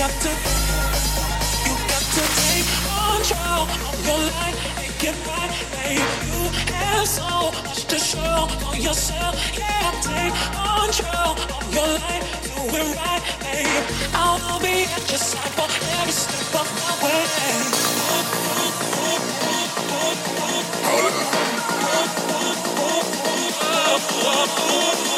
got to, you got to take control of your life, make it right. Babe. You have so much to show for yourself. Yeah, take control of your life, do it right, babe. I'll be at your side for every step of my way. Hold up.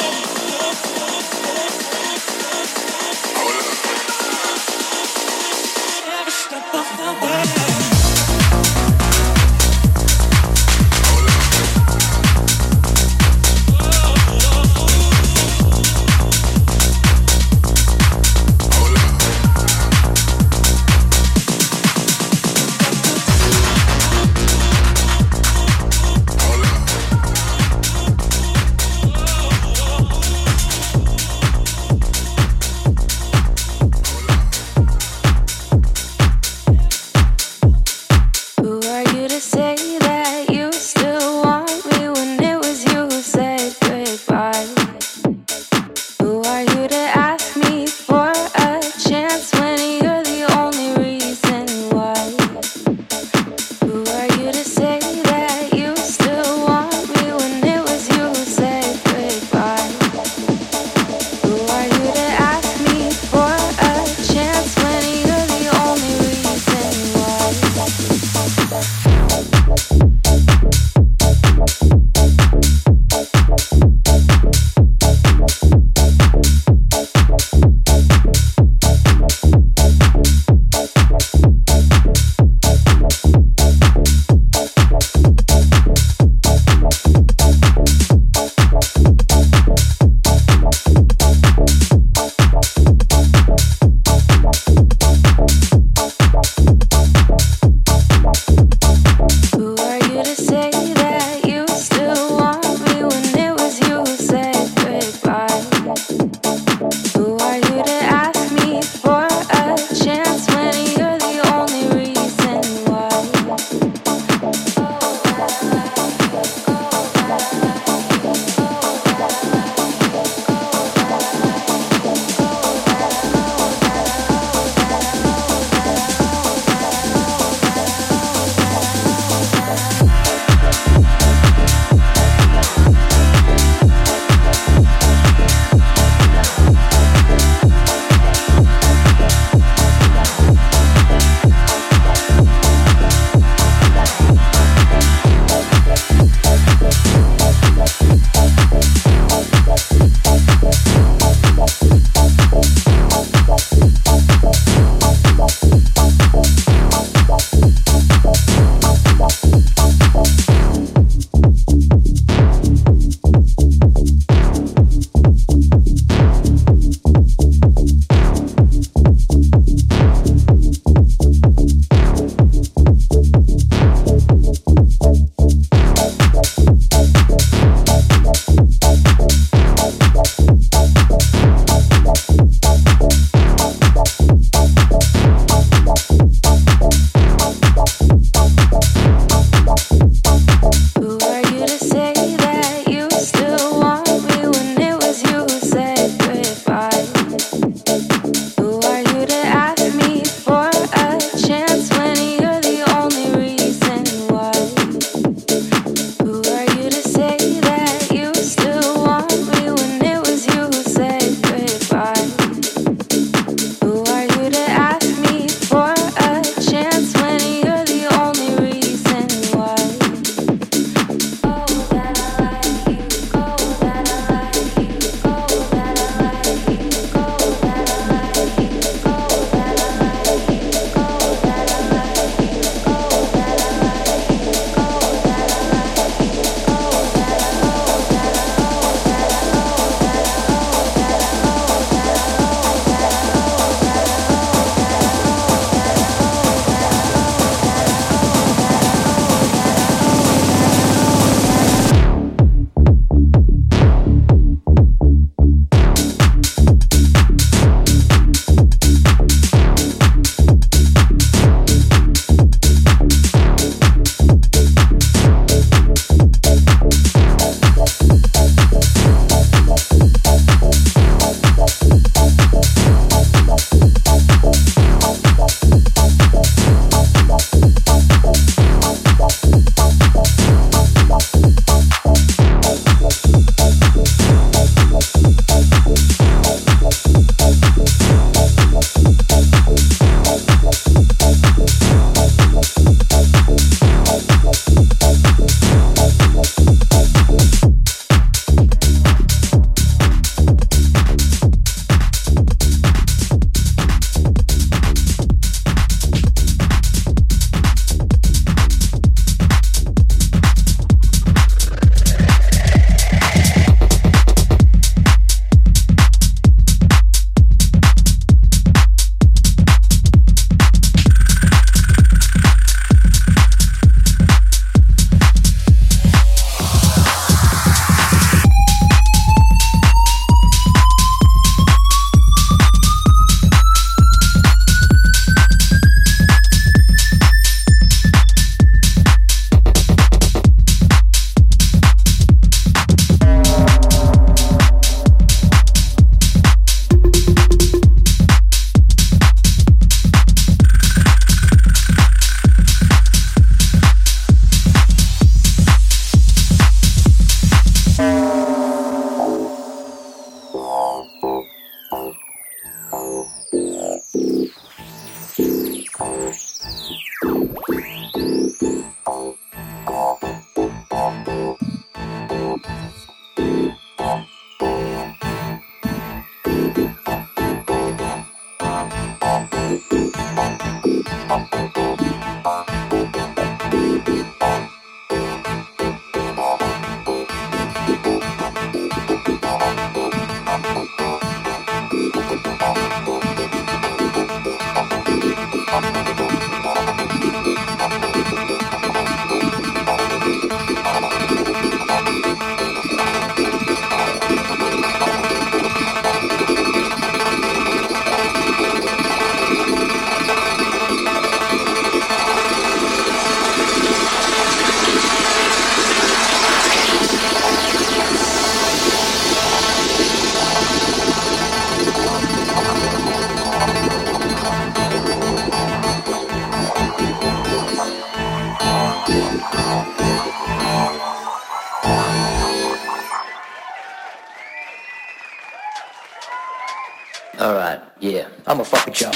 Alright, yeah. I'm a fucking champ.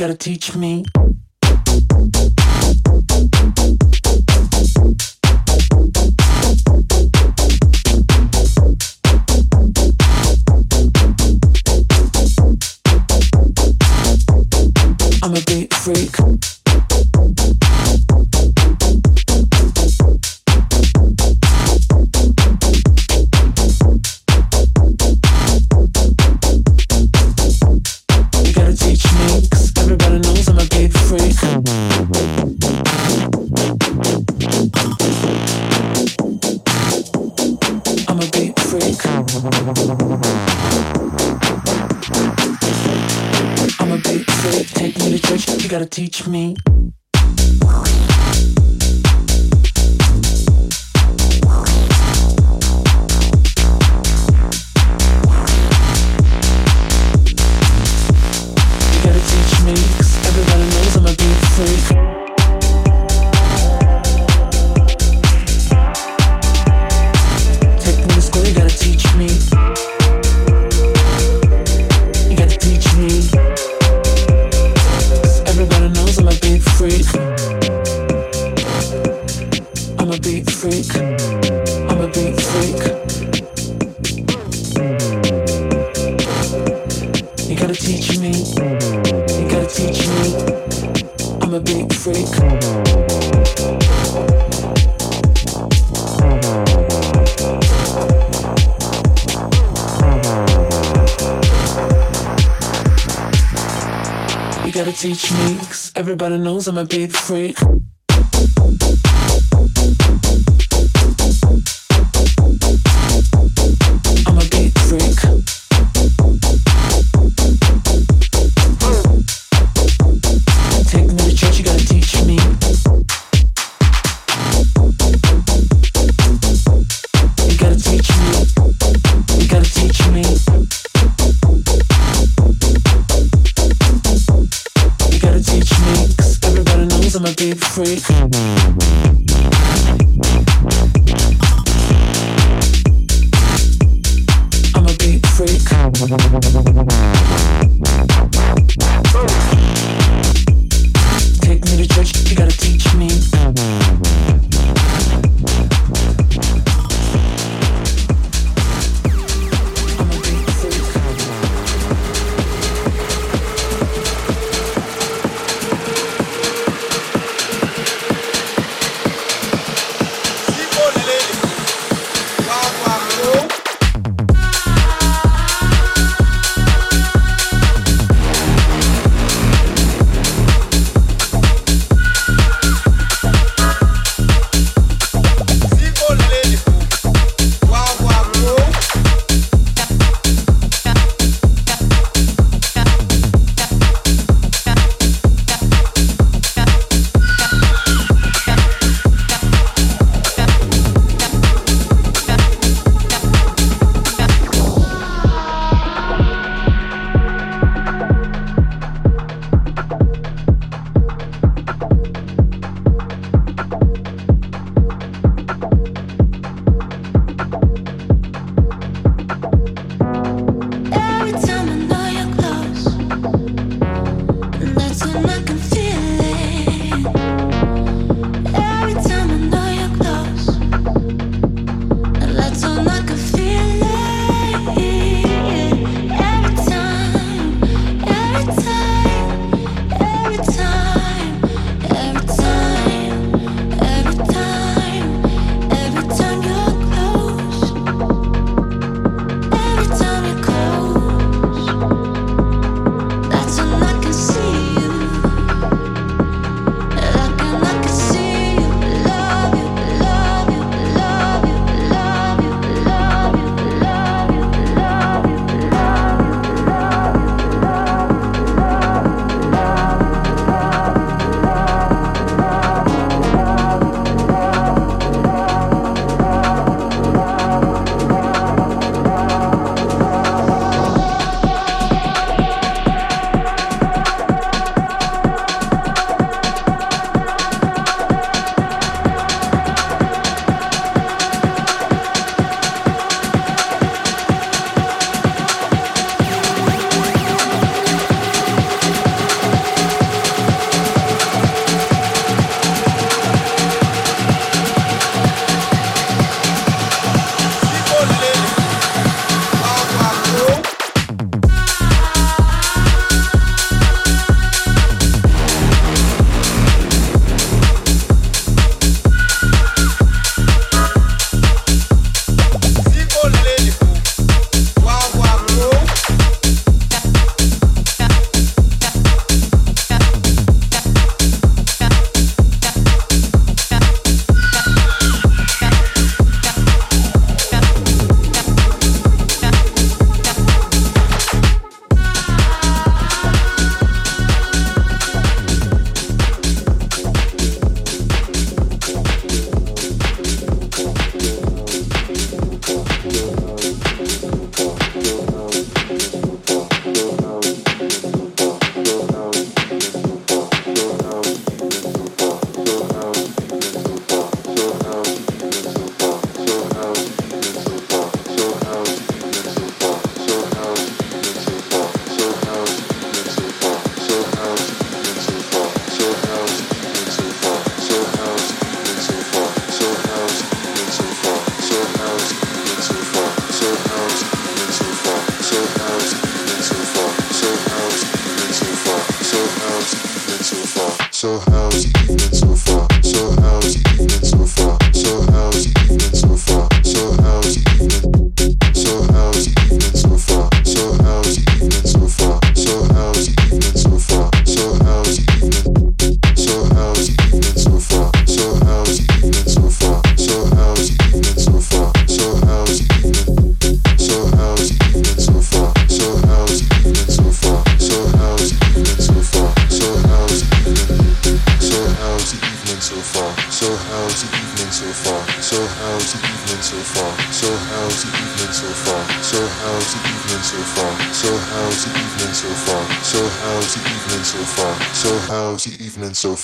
gotta teach me. teach me. Everybody knows I'm a big freak.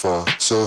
Evening so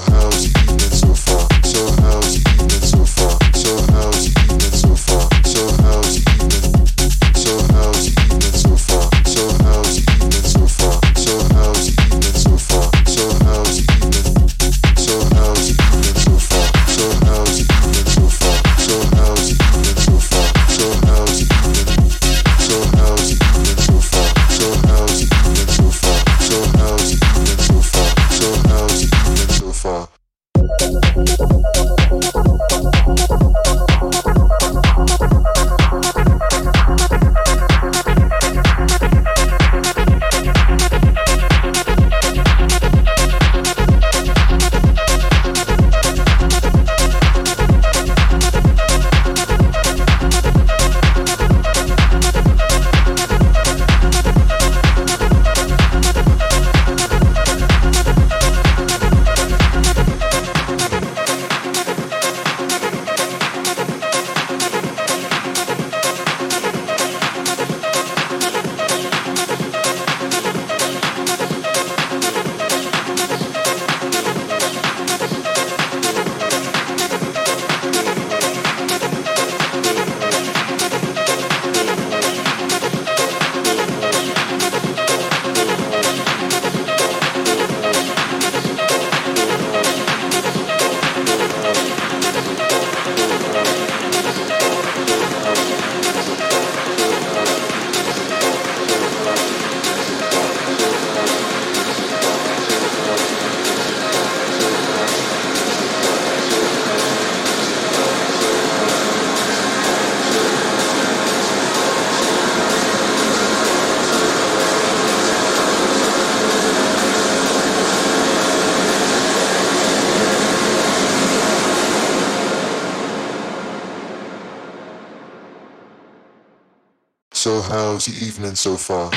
far? so far.